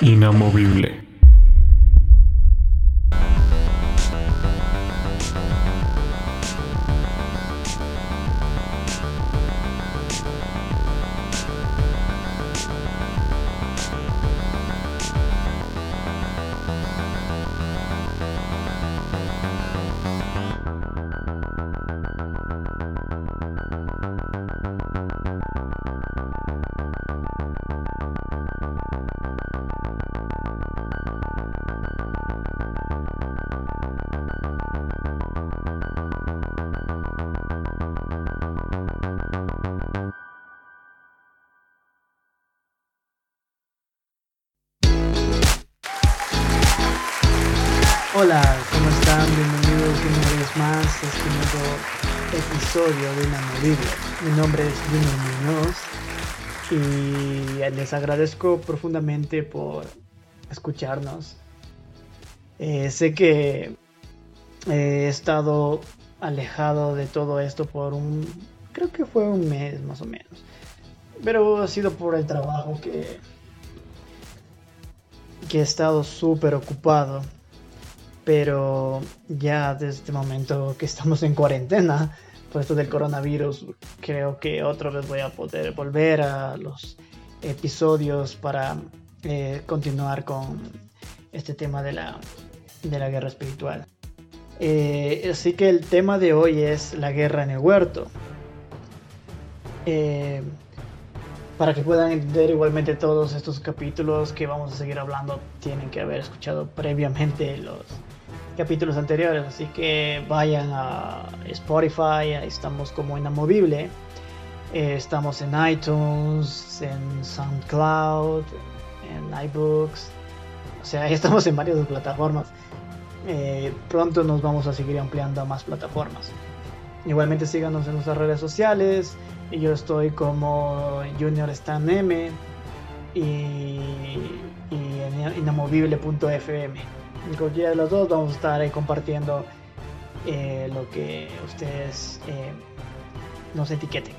Inamovible. Hola, ¿cómo están? Bienvenidos una vez más a este nuevo episodio de Inamovible. Mi nombre es Junior Muñoz y les agradezco profundamente por escucharnos. Eh, sé que he estado alejado de todo esto por un, creo que fue un mes más o menos. Pero ha sido por el trabajo que, que he estado súper ocupado pero ya desde este momento que estamos en cuarentena, por esto del coronavirus, creo que otra vez voy a poder volver a los episodios para eh, continuar con este tema de la, de la guerra espiritual. Eh, así que el tema de hoy es la guerra en el huerto. Eh, para que puedan entender igualmente todos estos capítulos que vamos a seguir hablando, tienen que haber escuchado previamente los, capítulos anteriores, así que vayan a Spotify, ahí estamos como inamovible. Eh, estamos en iTunes, en SoundCloud, en iBooks, o sea, estamos en varias plataformas. Eh, pronto nos vamos a seguir ampliando a más plataformas. Igualmente síganos en nuestras redes sociales. Yo estoy como Junior Stan M y, y en inamovible.fm en cualquiera de los dos vamos a estar compartiendo eh, lo que ustedes eh, nos etiqueten.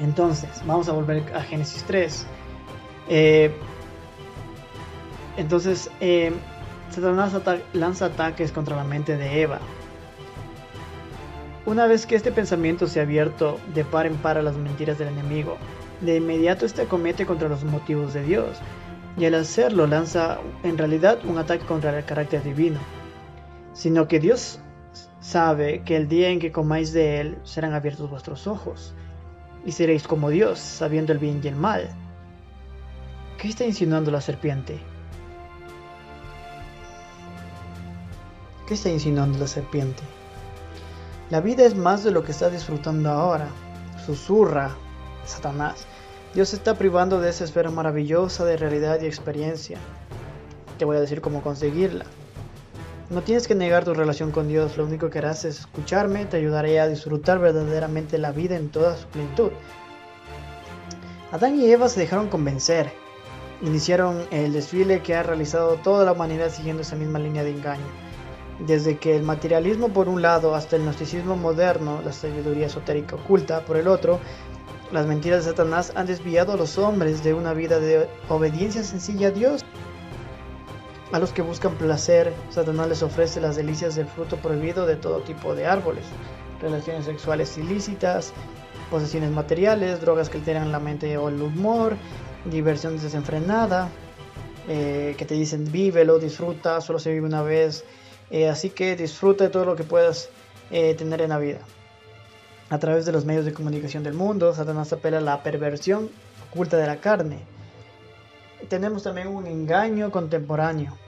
Entonces, vamos a volver a Génesis 3. Eh, entonces, Satanás lanza ataques contra la mente de Eva. Una vez que este pensamiento se ha abierto de par en par a las mentiras del enemigo, de inmediato este comete contra los motivos de Dios, y al hacerlo lanza en realidad un ataque contra el carácter divino, sino que Dios sabe que el día en que comáis de él serán abiertos vuestros ojos, y seréis como Dios, sabiendo el bien y el mal. ¿Qué está insinuando la serpiente? ¿Qué está insinuando la serpiente? La vida es más de lo que está disfrutando ahora, susurra Satanás. Dios está privando de esa esfera maravillosa de realidad y experiencia. Te voy a decir cómo conseguirla. No tienes que negar tu relación con Dios, lo único que harás es escucharme, te ayudaré a disfrutar verdaderamente la vida en toda su plenitud. Adán y Eva se dejaron convencer. Iniciaron el desfile que ha realizado toda la humanidad siguiendo esa misma línea de engaño. Desde que el materialismo por un lado hasta el gnosticismo moderno, la sabiduría esotérica oculta por el otro, las mentiras de Satanás han desviado a los hombres de una vida de obediencia sencilla a Dios. A los que buscan placer, Satanás les ofrece las delicias del fruto prohibido de todo tipo de árboles, relaciones sexuales ilícitas, posesiones materiales, drogas que alteran la mente o el humor, diversión desenfrenada, eh, que te dicen vívelo, disfruta, solo se vive una vez, eh, así que disfruta de todo lo que puedas eh, tener en la vida. A través de los medios de comunicación del mundo, Satanás apela a la perversión oculta de la carne. Tenemos también un engaño contemporáneo,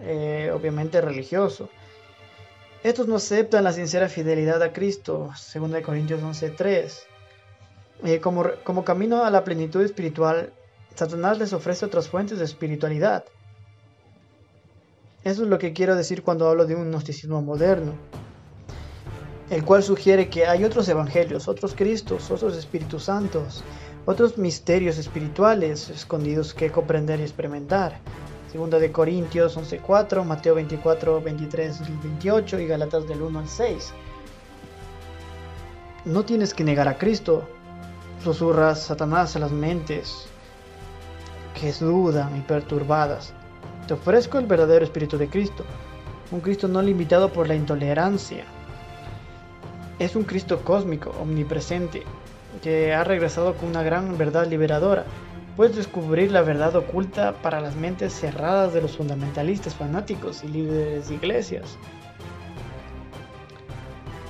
eh, obviamente religioso. Estos no aceptan la sincera fidelidad a Cristo, 2 Corintios 11:3. Eh, como, como camino a la plenitud espiritual, Satanás les ofrece otras fuentes de espiritualidad. Eso es lo que quiero decir cuando hablo de un gnosticismo moderno el cual sugiere que hay otros evangelios, otros Cristos, otros Espíritus Santos, otros misterios espirituales escondidos que comprender y experimentar. Segunda de Corintios 11.4, Mateo 24, 23 28 y Galatas del 1 al 6. No tienes que negar a Cristo, susurra Satanás a las mentes que dudan y perturbadas. Te ofrezco el verdadero Espíritu de Cristo, un Cristo no limitado por la intolerancia. Es un Cristo cósmico, omnipresente, que ha regresado con una gran verdad liberadora. Puedes descubrir la verdad oculta para las mentes cerradas de los fundamentalistas fanáticos y líderes de iglesias.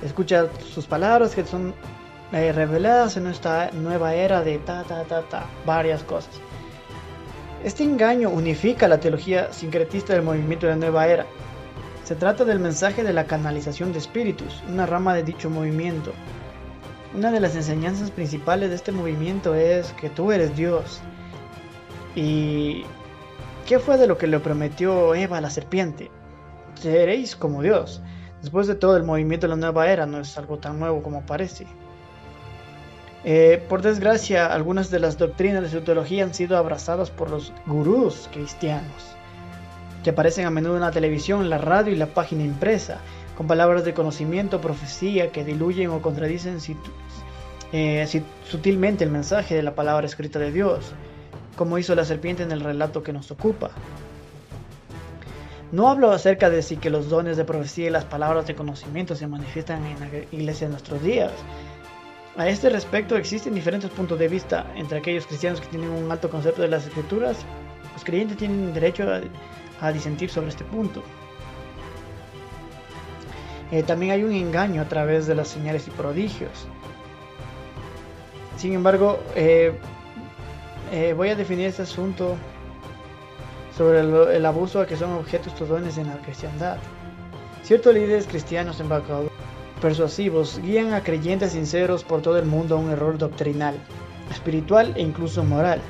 Escucha sus palabras que son eh, reveladas en esta nueva era de ta ta ta ta, varias cosas. Este engaño unifica la teología sincretista del movimiento de la nueva era. Se trata del mensaje de la canalización de espíritus, una rama de dicho movimiento. Una de las enseñanzas principales de este movimiento es que tú eres Dios. ¿Y qué fue de lo que le prometió Eva a la serpiente? Seréis como Dios. Después de todo, el movimiento de la nueva era no es algo tan nuevo como parece. Eh, por desgracia, algunas de las doctrinas de su teología han sido abrazadas por los gurús cristianos, que aparecen a menudo en la televisión, la radio y la página impresa, con palabras de conocimiento, profecía, que diluyen o contradicen eh, sutilmente el mensaje de la palabra escrita de Dios, como hizo la serpiente en el relato que nos ocupa. No hablo acerca de si los dones de profecía y las palabras de conocimiento se manifiestan en la iglesia de nuestros días. A este respecto existen diferentes puntos de vista entre aquellos cristianos que tienen un alto concepto de las escrituras. Los creyentes tienen derecho a, disentir sobre este punto. Eh, también hay un engaño a través de las señales y prodigios. Sin embargo, eh, eh, voy a definir este asunto sobre el, abuso a que son objetos estos dones en la cristiandad. Ciertos líderes cristianos embajadores persuasivos guían a creyentes sinceros por todo el mundo a un error doctrinal, espiritual e incluso moral.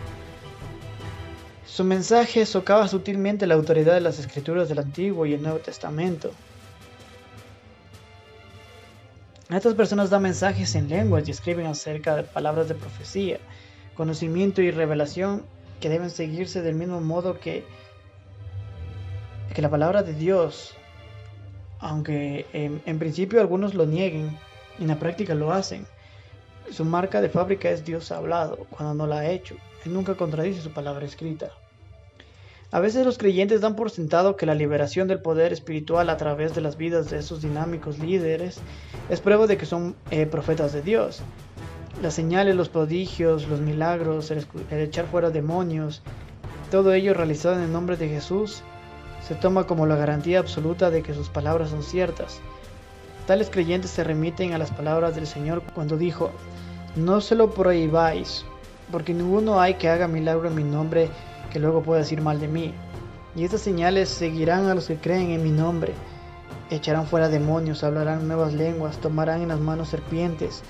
Su mensaje socava sutilmente la autoridad de las escrituras del Antiguo y el Nuevo Testamento. Estas personas dan mensajes en lenguas y escriben acerca de palabras de profecía, conocimiento y revelación que deben seguirse del mismo modo que, que la palabra de Dios, aunque en, principio algunos lo nieguen, en la práctica lo hacen. Su marca de fábrica es Dios hablado, cuando no la ha hecho. Él nunca contradice su palabra escrita. A veces los creyentes dan por sentado que la liberación del poder espiritual a través de las vidas de esos dinámicos líderes es prueba de que son eh, profetas de Dios. Las señales, los prodigios, los milagros, el, echar fuera demonios, todo ello realizado en el nombre de Jesús, se toma como la garantía absoluta de que sus palabras son ciertas. Tales creyentes se remiten a las palabras del Señor cuando dijo, no se lo prohibáis, porque ninguno hay que haga milagro en mi nombre que luego pueda decir mal de mí. Y estas señales seguirán a los que creen en mi nombre. Echarán fuera demonios, hablarán nuevas lenguas, tomarán en las manos serpientes,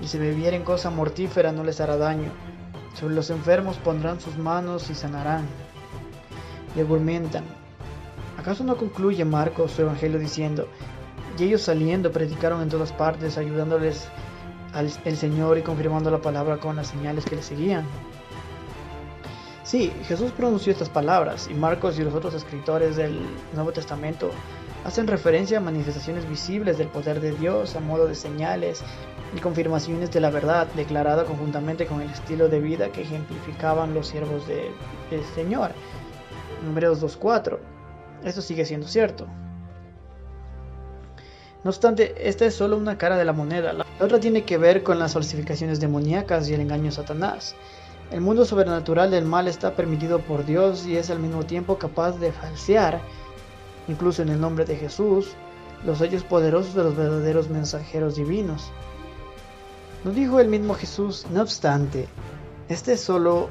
y si bebieren cosa mortífera no les hará daño. Sobre los enfermos pondrán sus manos y sanarán. Y argumentan. ¿Acaso no concluye Marcos su evangelio diciendo, y ellos saliendo predicaron en todas partes, ayudándoles al el Señor y confirmando la palabra con las señales que le seguían? Sí, Jesús pronunció estas palabras y Marcos y los otros escritores del Nuevo Testamento hacen referencia a manifestaciones visibles del poder de Dios a modo de señales y confirmaciones de la verdad declarada conjuntamente con el estilo de vida que ejemplificaban los siervos del Señor. Números 2.4. Esto sigue siendo cierto. No obstante, esta es solo una cara de la moneda. La otra tiene que ver con las falsificaciones demoníacas y el engaño de Satanás. El mundo sobrenatural del mal está permitido por Dios y es al mismo tiempo capaz de falsear, incluso en el nombre de Jesús, los hechos poderosos de los verdaderos mensajeros divinos. Nos dijo el mismo Jesús, no obstante, este es solo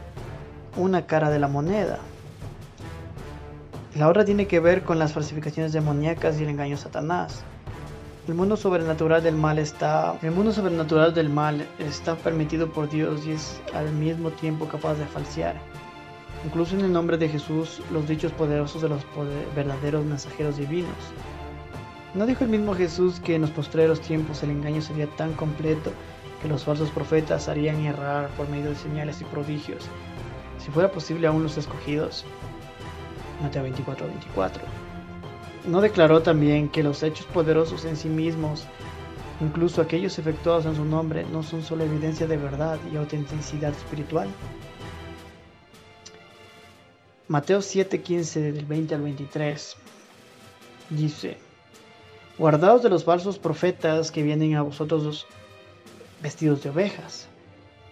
una cara de la moneda. La otra tiene que ver con las falsificaciones demoníacas y el engaño de Satanás. El mundo sobrenatural del mal está el mundo sobrenatural del mal está permitido por Dios y es al mismo tiempo capaz de falsear. Incluso en el nombre de Jesús, los dichos poderosos de los verdaderos mensajeros divinos. ¿No dijo el mismo Jesús que en los postreros tiempos el engaño sería tan completo que los falsos profetas harían errar por medio de señales y prodigios, si fuera posible aún los escogidos. Mateo 24, 24. ¿No declaró también que los hechos poderosos en sí mismos Incluso aquellos efectuados en su nombre no son solo evidencia de verdad y autenticidad espiritual. Mateo 7:15 del 20 al 23 dice, Guardaos de los falsos profetas que vienen a vosotros vestidos de ovejas,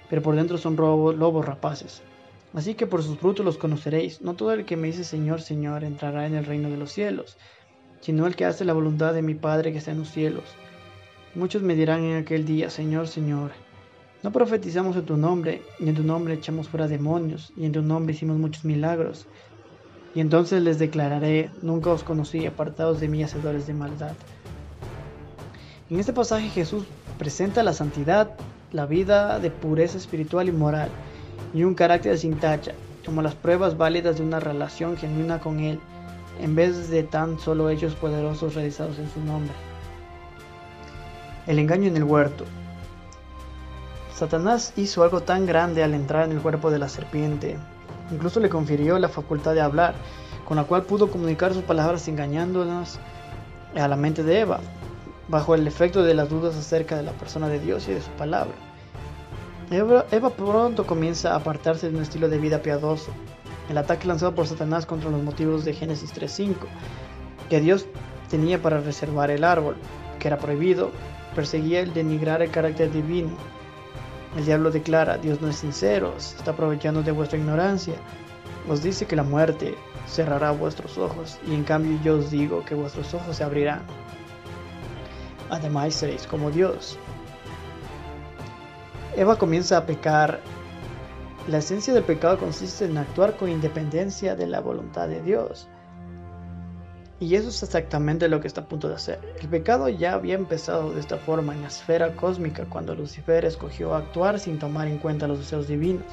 pero por dentro son lobos rapaces. Así que por sus frutos los conoceréis. No todo el que me dice Señor, Señor entrará en el reino de los cielos, sino el que hace la voluntad de mi Padre que está en los cielos. Muchos me dirán en aquel día, Señor, Señor, no profetizamos en tu nombre, y en tu nombre echamos fuera demonios, y en tu nombre hicimos muchos milagros. Y entonces les declararé, nunca os conocí, apartados de mí, hacedores de maldad. En este pasaje Jesús presenta la santidad, la vida de pureza espiritual y moral, y un carácter sin tacha, como las pruebas válidas de una relación genuina con Él, en vez de tan solo hechos poderosos realizados en su nombre. El engaño en el huerto. Satanás hizo algo tan grande al entrar en el cuerpo de la serpiente, incluso le confirió la facultad de hablar, con la cual pudo comunicar sus palabras engañándonos a la mente de Eva, bajo el efecto de las dudas acerca de la persona de Dios y de su palabra. Eva, pronto comienza a apartarse de un estilo de vida piadoso. El ataque lanzado por Satanás contra los motivos de Génesis 3.5, que Dios tenía para reservar el árbol, que era prohibido, perseguía el denigrar el carácter divino. El diablo declara, Dios no es sincero, se está aprovechando de vuestra ignorancia. Os dice que la muerte cerrará vuestros ojos, y en cambio yo os digo que vuestros ojos se abrirán. Además seréis como Dios. Eva comienza a pecar. La esencia del pecado consiste en actuar con independencia de la voluntad de Dios. Y eso es exactamente lo que está a punto de hacer. El pecado ya había empezado de esta forma en la esfera cósmica cuando Lucifer escogió actuar sin tomar en cuenta los deseos divinos.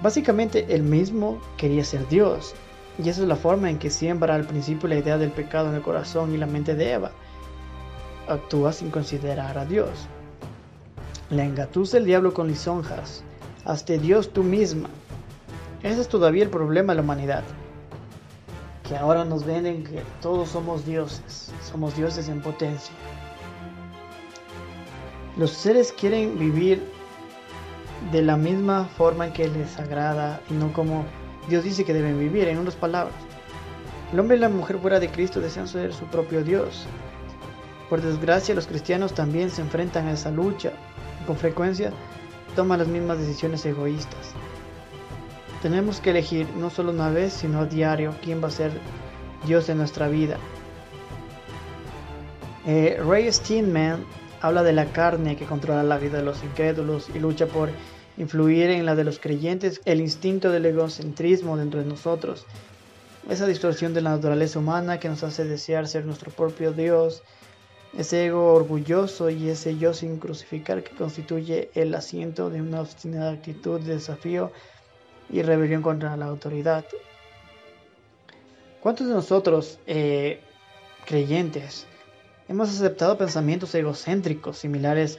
Básicamente él mismo quería ser Dios, y esa es la forma en que siembra al principio la idea del pecado en el corazón y la mente de Eva. Actúa sin considerar a Dios. La engatusa el diablo con lisonjas. Hazte Dios tú misma. Ese es todavía el problema de la humanidad. Que ahora nos venden que todos somos dioses. Somos dioses en potencia. Los seres quieren vivir de la misma forma en que les agrada y no como Dios dice que deben vivir, en unas palabras. El hombre y la mujer fuera de Cristo desean ser su propio Dios. Por desgracia, los cristianos también se enfrentan a esa lucha con frecuencia toma las mismas decisiones egoístas. Tenemos que elegir no solo una vez, sino a diario quién va a ser Dios en nuestra vida. Eh, Ray Steinman habla de la carne que controla la vida de los incrédulos y lucha por influir en la de los creyentes, el instinto del egocentrismo dentro de nosotros, esa distorsión de la naturaleza humana que nos hace desear ser nuestro propio Dios, ese ego orgulloso y ese yo sin crucificar que constituye el asiento de una obstinada actitud de desafío y rebelión contra la autoridad. ¿Cuántos de nosotros, eh, creyentes, hemos aceptado pensamientos egocéntricos similares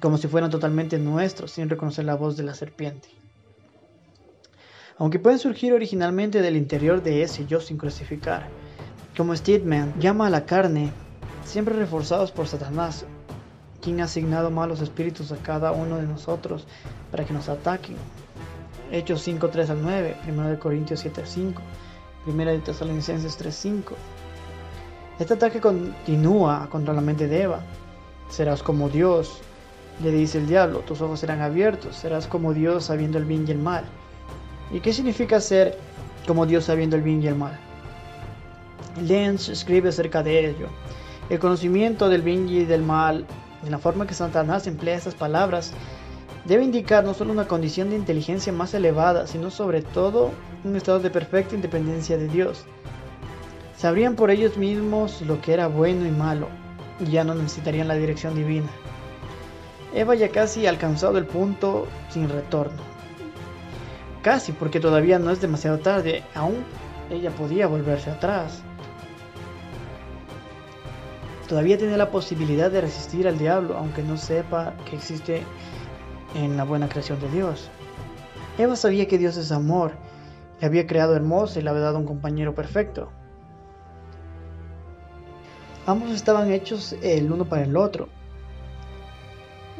como si fueran totalmente nuestros sin reconocer la voz de la serpiente? Aunque pueden surgir originalmente del interior de ese yo sin crucificar, como Steedman llama a la carne siempre reforzados por Satanás, quien ha asignado malos espíritus a cada uno de nosotros para que nos ataquen. Hechos 5, 3 al 9, 1 Corintios 7 al 5, 1 de Tesalonicenses 3, 5. Este ataque continúa contra la mente de Eva. Serás como Dios, le dice el diablo, tus ojos serán abiertos, serás como Dios sabiendo el bien y el mal. ¿Y qué significa ser como Dios sabiendo el bien y el mal? Lenz escribe acerca de ello. El conocimiento del bien y del mal, en la forma que Satanás emplea estas palabras, debe indicar no solo una condición de inteligencia más elevada, sino sobre todo un estado de perfecta independencia de Dios. Sabrían por ellos mismos lo que era bueno y malo, y ya no necesitarían la dirección divina. Eva ya casi ha alcanzado el punto sin retorno. Casi porque todavía no es demasiado tarde, aún ella podía volverse atrás todavía tiene la posibilidad de resistir al diablo, aunque no sepa que existe en la buena creación de Dios. Eva sabía que Dios es amor, le había creado hermosa y le había dado un compañero perfecto. Ambos estaban hechos el uno para el otro.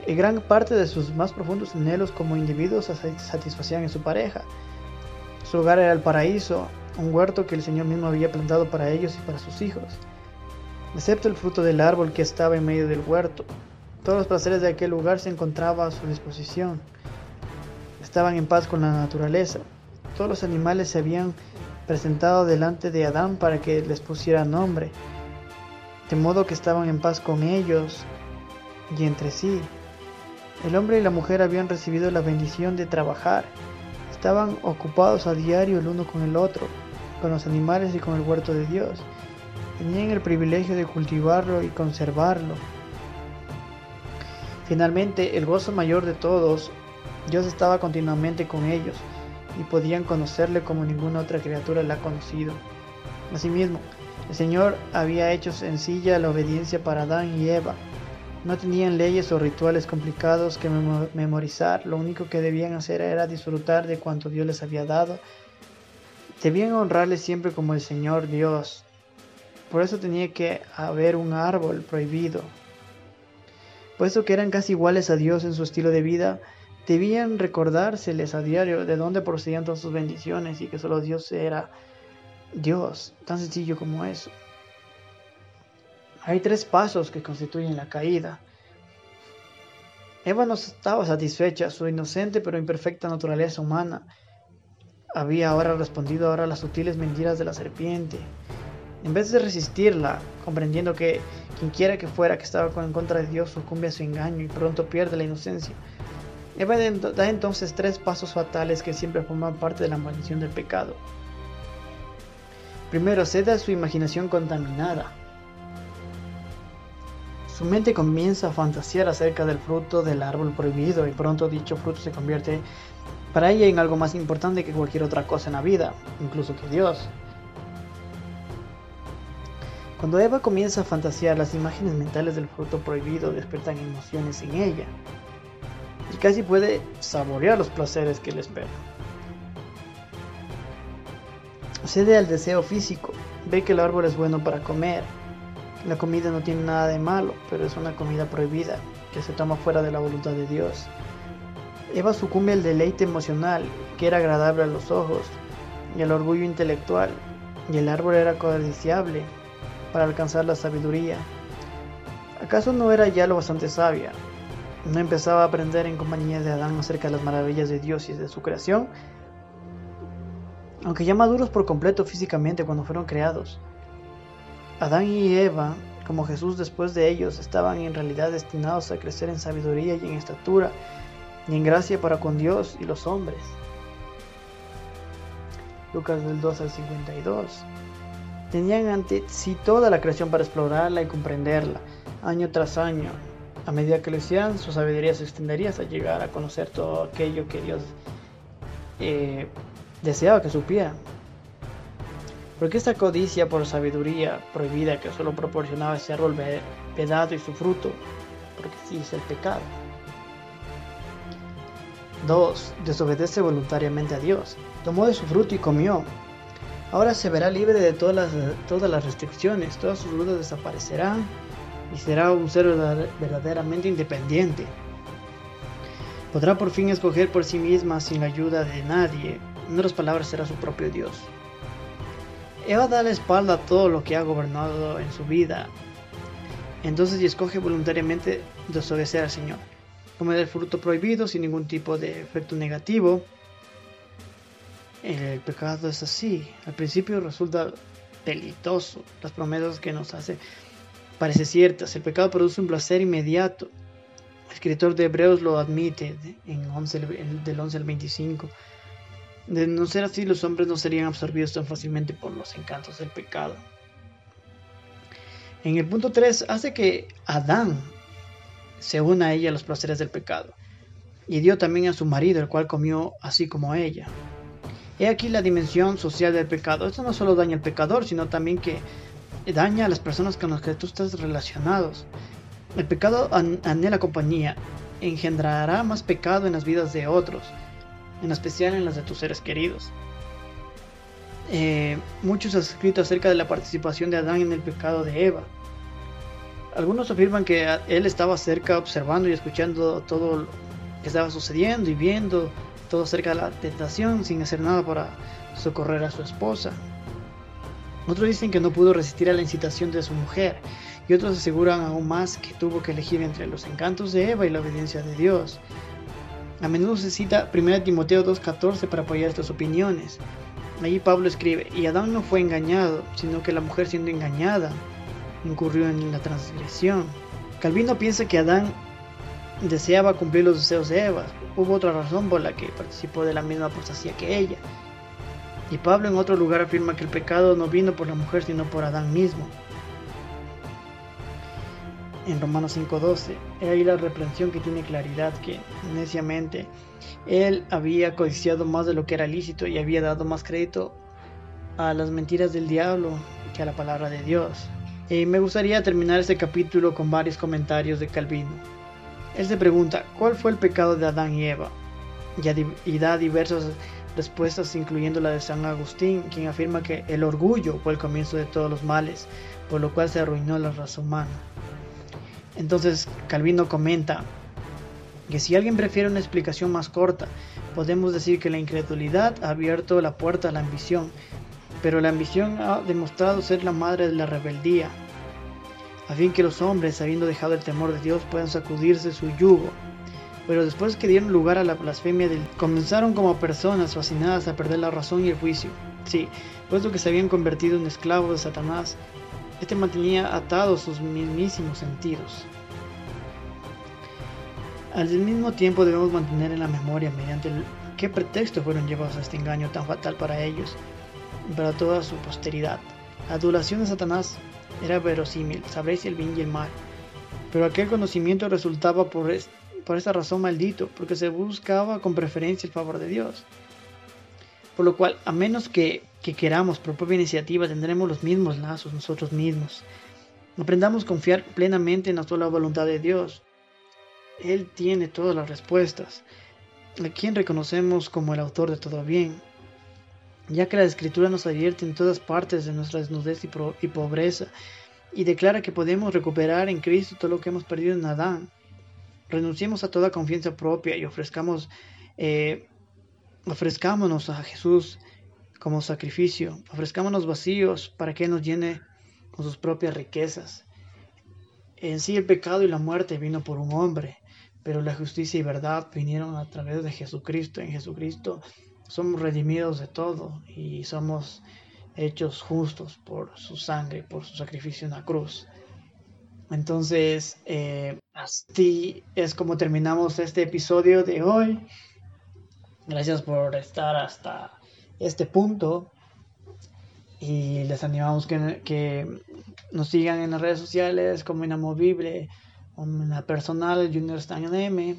Y gran parte de sus más profundos anhelos como individuos se satisfacían en su pareja. Su hogar era el paraíso, un huerto que el Señor mismo había plantado para ellos y para sus hijos. Excepto el fruto del árbol que estaba en medio del huerto. Todos los placeres de aquel lugar se encontraban a su disposición. Estaban en paz con la naturaleza. Todos los animales se habían presentado delante de Adán para que les pusiera nombre, de modo que estaban en paz con ellos y entre sí. El hombre y la mujer habían recibido la bendición de trabajar. Estaban ocupados a diario el uno con el otro, con los animales y con el huerto de Dios. Tenían el privilegio de cultivarlo y conservarlo. Finalmente, el gozo mayor de todos, Dios estaba continuamente con ellos y podían conocerle como ninguna otra criatura la ha conocido. Asimismo, el Señor había hecho sencilla la obediencia para Adán y Eva. No tenían leyes o rituales complicados que memorizar, lo único que debían hacer era disfrutar de cuanto Dios les había dado. Debían honrarle siempre como el Señor Dios. Por eso tenía que haber un árbol prohibido. Puesto que eran casi iguales a Dios en su estilo de vida, debían recordárseles a diario de dónde procedían todas sus bendiciones y que solo Dios era Dios, tan sencillo como eso. Hay tres pasos que constituyen la caída. Eva no estaba satisfecha, su inocente pero imperfecta naturaleza humana había ahora respondido ahora a las sutiles mentiras de la serpiente. En vez de resistirla, comprendiendo que quien quiera que fuera que estaba en contra de Dios sucumbe a su engaño y pronto pierde la inocencia, Eva da entonces tres pasos fatales que siempre forman parte de la maldición del pecado. Primero, cede a su imaginación contaminada. Su mente comienza a fantasear acerca del fruto del árbol prohibido y pronto dicho fruto se convierte para ella en algo más importante que cualquier otra cosa en la vida, incluso que Dios. Cuando Eva comienza a fantasear, las imágenes mentales del fruto prohibido despiertan emociones en ella y casi puede saborear los placeres que le esperan. Cede al deseo físico, ve que el árbol es bueno para comer. La comida no tiene nada de malo, pero es una comida prohibida, que se toma fuera de la voluntad de Dios. Eva sucumbe al deleite emocional, que era agradable a los ojos, y al orgullo intelectual, y el árbol era codiciable para alcanzar la sabiduría. ¿Acaso no era ya lo bastante sabia? ¿No empezaba a aprender en compañía de Adán acerca de las maravillas de Dios y de su creación? Aunque ya maduros por completo físicamente cuando fueron creados, Adán y Eva, como Jesús después de ellos, estaban en realidad destinados a crecer en sabiduría y en estatura y en gracia para con Dios y los hombres. Lucas del 2 al 52. Tenían ante sí toda la creación para explorarla y comprenderla, año tras año. A medida que lo hacían, su sabiduría se extendería hasta llegar a conocer todo aquello que Dios eh, deseaba que supieran. Porque esta codicia por sabiduría prohibida que solo proporcionaba ese árbol vedado y su fruto, porque sí es el pecado. 2. Desobedece voluntariamente a Dios. Tomó de su fruto y comió. Ahora se verá libre de todas las, todas las restricciones, todas sus dudas desaparecerán y será un ser verdaderamente independiente. Podrá por fin escoger por sí misma sin la ayuda de nadie. En otras palabras, será su propio Dios. Eva da la espalda a todo lo que ha gobernado en su vida. Entonces y escoge voluntariamente desobedecer al Señor comer el fruto prohibido sin ningún tipo de efecto negativo. El pecado es así. Al principio resulta delitoso. Las promesas que nos hace parece ciertas. El pecado produce un placer inmediato. El escritor de Hebreos lo admite en 11, del 11 al 25. De no ser así, los hombres no serían absorbidos tan fácilmente por los encantos del pecado. En el punto 3 hace que Adán se une a ella los placeres del pecado, y dio también a su marido, el cual comió así como ella. He aquí la dimensión social del pecado. Esto no solo daña al pecador, sino también que daña a las personas con las que tú estás relacionados. El pecado anhela compañía, engendrará más pecado en las vidas de otros, en especial en las de tus seres queridos. Eh, muchos han escrito acerca de la participación de Adán en el pecado de Eva. Algunos afirman que él estaba cerca observando y escuchando todo lo que estaba sucediendo y viendo todo cerca de la tentación sin hacer nada para socorrer a su esposa. Otros dicen que no pudo resistir a la incitación de su mujer y otros aseguran aún más que tuvo que elegir entre los encantos de Eva y la obediencia de Dios. A menudo se cita 1 Timoteo 2.14 para apoyar estas opiniones. Allí Pablo escribe, y Adán no fue engañado, sino que la mujer siendo engañada incurrió en la transgresión. Calvino piensa que Adán deseaba cumplir los deseos de Eva. Hubo otra razón por la que participó de la misma apostasía que ella. Y Pablo en otro lugar afirma que el pecado no vino por la mujer, sino por Adán mismo. En Romanos 5:12, he ahí la reprensión que tiene claridad que, neciamente, él había codiciado más de lo que era lícito y había dado más crédito a las mentiras del diablo que a la palabra de Dios. Y me gustaría terminar este capítulo con varios comentarios de Calvino. Él se pregunta, ¿cuál fue el pecado de Adán y Eva? Y da diversas respuestas, incluyendo la de San Agustín, quien afirma que el orgullo fue el comienzo de todos los males, por lo cual se arruinó la raza humana. Entonces Calvino comenta que si alguien prefiere una explicación más corta, podemos decir que la incredulidad ha abierto la puerta a la ambición, pero la ambición ha demostrado ser la madre de la rebeldía, a fin que los hombres, habiendo dejado el temor de Dios, puedan sacudirse su yugo. Pero después que dieron lugar a la blasfemia, del... comenzaron como personas fascinadas a perder la razón y el juicio. Sí, puesto que se habían convertido en esclavos de Satanás, este mantenía atados sus mismísimos sentidos. Al mismo tiempo debemos mantener en la memoria mediante qué pretexto fueron llevados a este engaño tan fatal para ellos para toda su posteridad. La adulación de Satanás era verosímil, sabréis el bien y el mal. Pero aquel conocimiento resultaba por, por esa razón maldito, porque se buscaba con preferencia el favor de Dios. Por lo cual, a menos que, que queramos por propia iniciativa, tendremos los mismos lazos nosotros mismos. Aprendamos a confiar plenamente en la sola voluntad de Dios. Él tiene todas las respuestas, a quien reconocemos como el autor de todo bien, ya que la escritura nos advierte en todas partes de nuestra desnudez y, pobreza, y declara que podemos recuperar en Cristo todo lo que hemos perdido en Adán. Renunciemos a toda confianza propia y ofrezcamos, eh, ofrezcámonos a Jesús como sacrificio, ofrezcámonos vacíos para que nos llene con sus propias riquezas. En sí el pecado y la muerte vino por un hombre, pero la justicia y verdad vinieron a través de Jesucristo. En Jesucristo somos redimidos de todo y somos hechos justos por su sangre, por su sacrificio en la cruz. Entonces, eh, así es como terminamos este episodio de hoy. Gracias por estar hasta este punto. Y les animamos que, nos sigan en las redes sociales como Inamovible, en la personal Junior Stan M.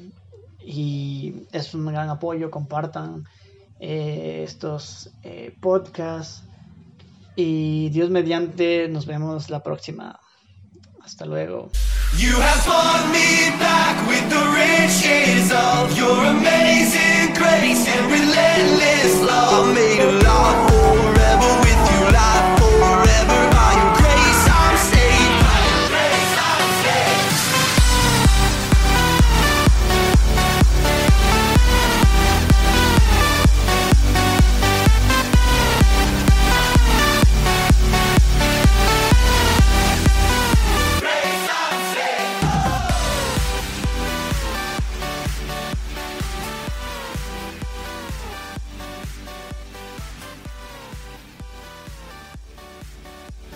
Y es un gran apoyo. Compartan eh, estos eh, podcasts. Y Dios mediante, nos vemos la próxima. Hasta luego. You have fought me back with the riches of your amazing grace and relentless love. Made a lot